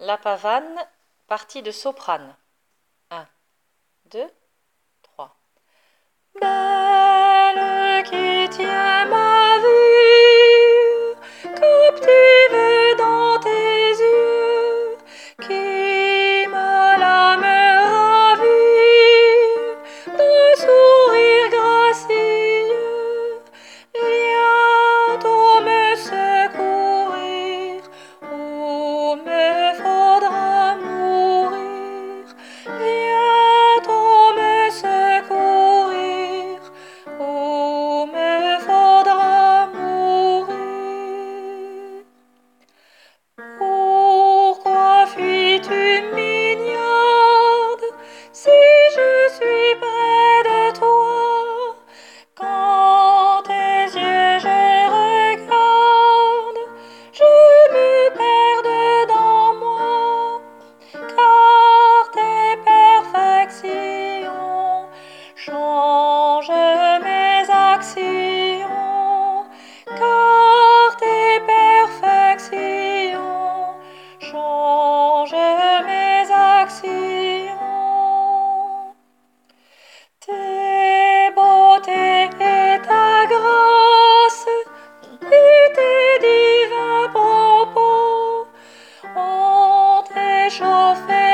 La pavane, partie de soprane. 1, 2, Yeah. actions, change mes actions, car tes perfections, change mes actions. Tes beautés et ta grâce, et tes divins propos ont échauffé.